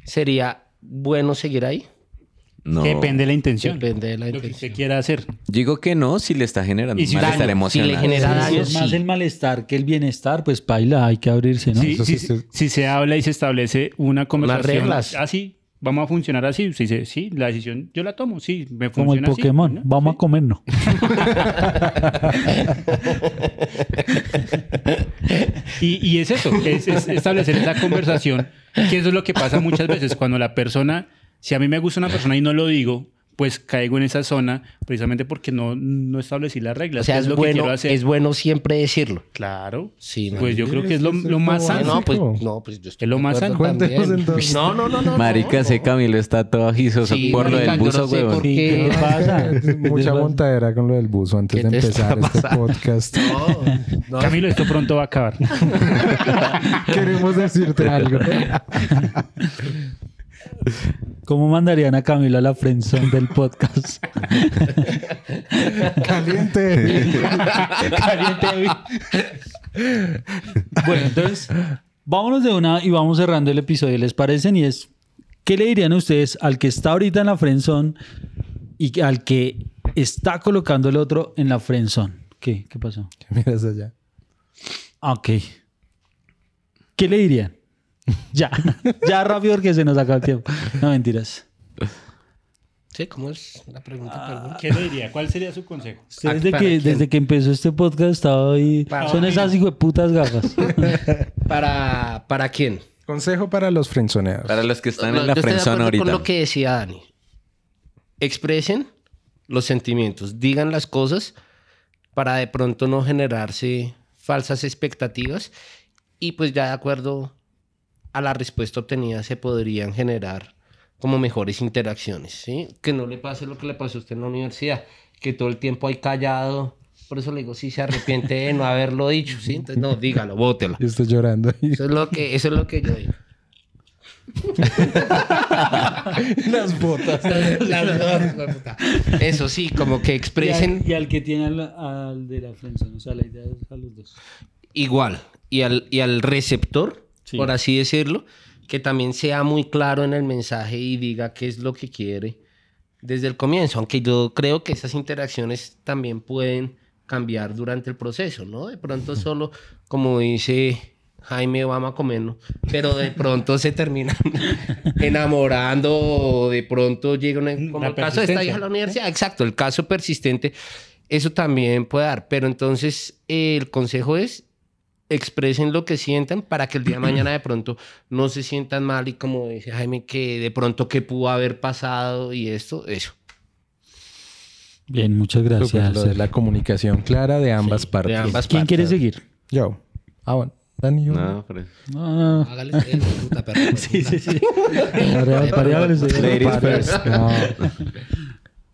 ¿sería bueno seguir ahí? No. depende de la intención. Depende de la Lo que intención. usted quiera hacer. Digo que no si le está generando si malestar daño, emocional. si le genera Si daño, es más sí. el malestar que el bienestar, pues paila, hay que abrirse, ¿no? Sí, Eso sí, sí, sí, sí. si se habla y se establece una conversación reglas. así, vamos a funcionar así. Si dice, sí, la decisión yo la tomo, sí, me Como el funciona así, Pokémon, ¿no? vamos Sí. a comernos. Y, y es eso, es, es establecer esa conversación, que eso es lo que pasa muchas veces cuando la persona, si a mí me gusta una persona y no lo digo, pues caigo en esa zona precisamente porque no, no establecí las reglas. O sea, ¿Qué es, lo que quiero hacer? es bueno siempre decirlo. Claro. Sí. Pues yo creo que es lo, más sano. no, pues, no, pues yo estoy Es lo más sano. No, no, no, no. Marica, no, no. Camilo está todo agisoso Sí, por lo del no buzo, sé huevón. por Sí, qué. ¿qué pasa? Mucha montadera con lo del buzo antes ¿Qué de empezar este podcast. No, no, Camilo, esto pronto va a acabar. Queremos decirte algo. ¿Cómo mandarían a Camilo a la friendzone del podcast? Caliente. Caliente. bueno, entonces, vámonos de una y vamos cerrando el episodio. ¿Les parecen? Y es, ¿qué le dirían ustedes al que está ahorita en la friendzone y al que está colocando el otro en la friendzone? ¿Qué? ¿Qué pasó? Miras allá. Ah, Ok. ¿Qué le dirían? Ya, ya rápido porque se nos acaba el tiempo. No, mentiras. Sí, ¿cómo es la pregunta? perdón? ¿Qué le diría? ¿Cuál sería su consejo? Usted Ah, desde ¿para que, quién? desde que empezó este podcast estaba ahí. Para Son mí. esas hijo de putas gafas. ¿Para, ¿Para quién? Consejo para los frenzoneados. Para los que están No, en la acuerdo ahorita. con lo que decía Dani. Expresen los sentimientos, digan las cosas para de pronto no generarse falsas expectativas y pues ya de acuerdo a la respuesta obtenida se podrían generar como mejores interacciones, ¿sí? Que no le pase lo que le pasó a usted en la universidad, que todo el tiempo hay callado Por eso le digo, si se arrepiente de no haberlo dicho, ¿sí? Entonces, no, dígalo, bótelo. Yo estoy llorando. Eso es lo que, eso es lo que yo digo. Las botas. Las puta. Eso sí, como que Y expresen al, y al que tiene al, al de la friendzone, o sea, la idea es a los dos. igual. Y al, y al receptor, Sí. por así decirlo, que también sea muy claro en el mensaje y diga qué es lo que quiere desde el comienzo. Aunque yo creo que esas interacciones también pueden cambiar durante el proceso, ¿no? De pronto solo, como dice Jaime, vamos a comernos, pero de pronto se terminan enamorando o de pronto llega una, como el caso de esta hija a la universidad, exacto, el caso persistente, eso también puede dar, pero entonces eh, el consejo es expresen lo que sientan para que el día de mañana de pronto no se sientan mal y como dice Jaime, que de pronto qué pudo haber pasado y esto, eso. Bien, muchas gracias. Súper, lo de la comunicación clara de ambas Sí, de partes. ambas ¿Quién partes. quiere seguir? Yo. Ah, bueno. Dani, yo. No, pero- No, no. Hágale puta perro. Sí, sí, sí. Ladies first. No.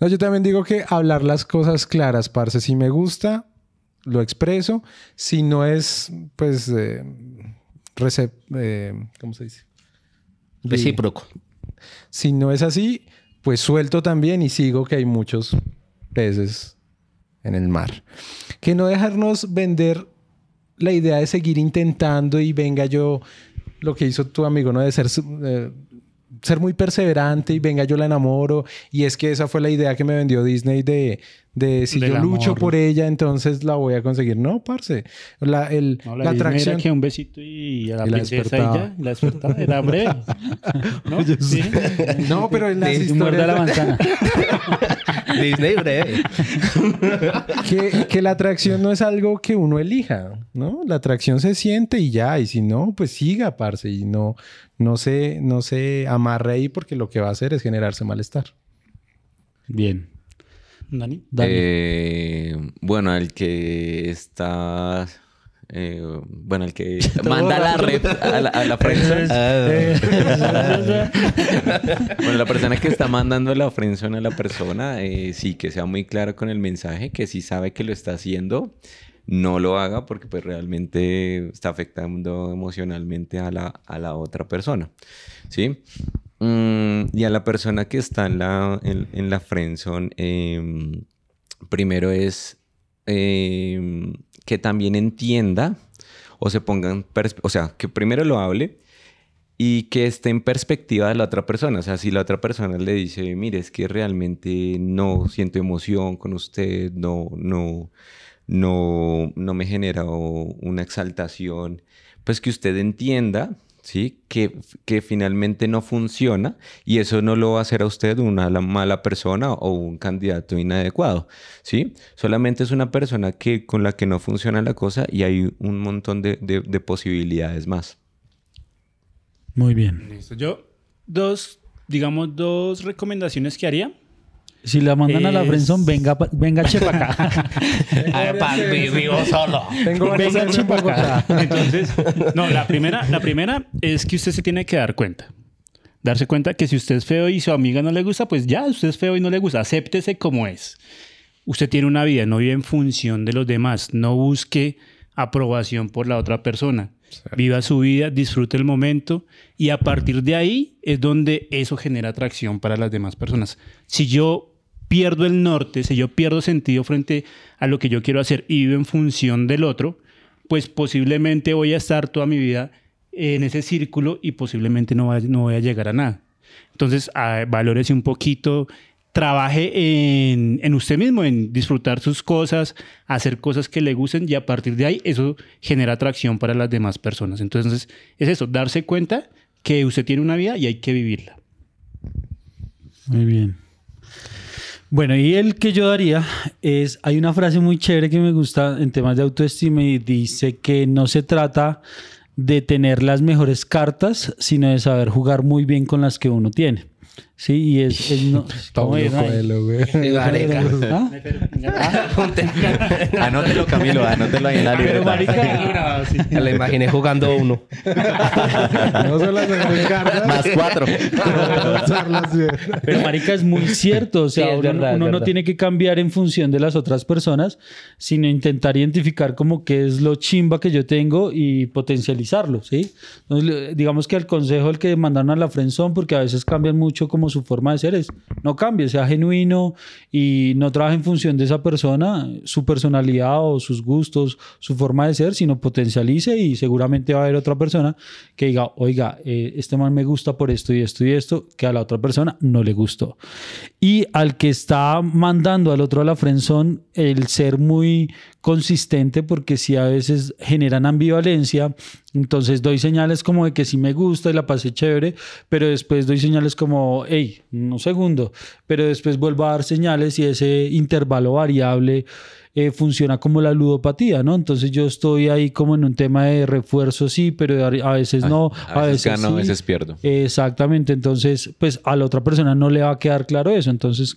No, yo también digo que hablar las cosas claras, parce. Si me gusta, lo expreso. Si no es, pues, eh, recep- eh, ¿cómo se dice? Recíproco. Si no es así, pues suelto también y sigo que hay muchos peces en el mar. Que no dejarnos vender la idea de seguir intentando y venga yo, lo que hizo tu amigo, ¿no? De ser, eh, ser muy perseverante y venga yo la enamoro. Y es que esa fue la idea que me vendió Disney de, de si Del yo lucho amor. por ella, entonces la voy a conseguir. No, parce. La, el, No, la, la, atracción... era que un besito y a la Y la princesa despertaba. y la despertaba. Era breve. ¿No? Sí. No, pero en las Y muerda la historias... manzana. Disney breve. que, que la atracción no es algo que uno elija, ¿no? La atracción se siente y ya, y si no, pues siga, parce, y no, no se, no se amarre ahí porque lo que va a hacer es generarse malestar. Bien. Dani. Dani. Eh, bueno, el que está. Eh, bueno, el que manda la red a la, a la friendzone. Bueno, la persona que está mandando la friendzone a la persona, eh, sí, que sea muy clara con el mensaje, que si sabe que lo está haciendo, no lo haga porque pues realmente está afectando emocionalmente a la, a la otra persona, ¿sí? Mm, y a la persona que está en la, en, en la friendzone, em, primero es em, que también entienda o se ponga en perspe- o sea, que primero lo hable y que esté en perspectiva de la otra persona. O sea, si la otra persona le dice, mire, es que realmente no siento emoción con usted, no, no, no, no me genera una exaltación, pues que usted entienda, ¿sí? Que, que finalmente no funciona y eso no lo va a hacer a usted una la- mala persona o un candidato inadecuado, ¿sí? Solamente es una persona que, con la que no funciona la cosa y hay un montón de- de- de posibilidades más. Muy bien. Listo. Yo, dos, digamos, dos recomendaciones que haría. Si la mandan a la friendzone, venga, venga, chepa acá. Vivo solo. Tengo Venga, en chepa acá. Entonces, no, la primera, la primera es que usted se tiene que dar cuenta. Darse cuenta que si usted es feo y su amiga no le gusta, pues ya, usted es feo y no le gusta. Acéptese como es. Usted tiene una vida, no vive en función de los demás. No busque aprobación por la otra persona. Viva su vida, disfrute el momento y a partir de ahí es donde eso genera atracción para las demás personas. Si yo pierdo el norte, si yo pierdo sentido frente a lo que yo quiero hacer y vivo en función del otro, pues posiblemente voy a estar toda mi vida en ese círculo y posiblemente no, va- voy a llegar a nada. Entonces, ah, valórese un poquito, trabaje en, en usted mismo, en disfrutar sus cosas, hacer cosas que le gusten y a partir de ahí eso genera atracción para las demás personas. Entonces, es eso, darse cuenta que usted tiene una vida y hay que vivirla. Muy bien. Bueno, y el que yo daría es, hay una frase muy chévere que me gusta en temas de autoestima y dice que no se trata de tener las mejores cartas, sino de saber jugar muy bien con las que uno tiene. Sí, y es... es no, ¿cómo Paulo era? Coelho, güey. Sí, marica. ¿Ah? Anótelo, Camilo, anótelo ahí en la Pero libreta. marica, Me la imaginé jugando uno. No se las cartas. Más cuatro. Pero marica es muy cierto, o sea, Sí, uno, verdad, uno no verdad. tiene que cambiar en función de las otras personas, sino intentar identificar como qué es lo chimba que yo tengo y potencializarlo, ¿sí? Entonces, digamos que el consejo el que mandaron a la friendzone, porque a veces cambian mucho como su forma de ser, es no cambie, sea genuino y no trabaje en función de esa persona, su personalidad o sus gustos, su forma de ser, sino potencialice y seguramente va a haber otra persona que diga, oiga, eh, este man me gusta por esto y esto y esto, que a la otra persona no le gustó. Y al que está mandando al otro a la friendzone, el ser muy consistente, porque si a veces generan ambivalencia, entonces doy señales como de que sí me gusta y la pasé chévere, pero después doy señales como, hey, un segundo, pero después vuelvo a dar señales y ese intervalo variable eh, funciona como la ludopatía, ¿no? Entonces yo estoy ahí como en un tema de refuerzo, sí, pero a a veces no, A veces gano, a sí. veces pierdo. Exactamente, entonces pues a la otra persona no le va a quedar claro eso, entonces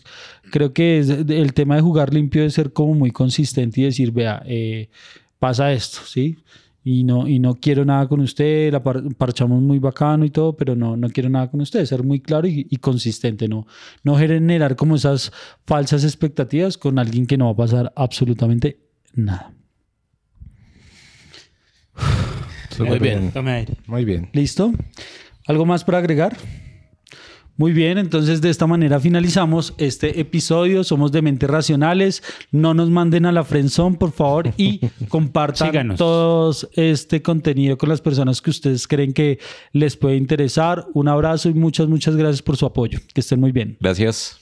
creo que es- el tema de jugar limpio es ser como muy consistente y decir, vea, eh, pasa esto, ¿sí? Y no, y no quiero nada con usted, la par- parchamos muy bacano y todo, pero no, no quiero nada con usted, ser muy claro y, y consistente, no, no generar como esas falsas expectativas con alguien que no va a pasar absolutamente nada. Súper bien. Muy bien. ¿Listo? ¿Algo más para agregar? Muy bien, entonces de esta manera finalizamos este episodio. Somos de Mentes Racionales. No nos manden a la friendzone, por favor, y compartan Síganos. todo este contenido con las personas que ustedes creen que les puede interesar. Un abrazo y muchas, muchas gracias por su apoyo. Que estén muy bien. Gracias.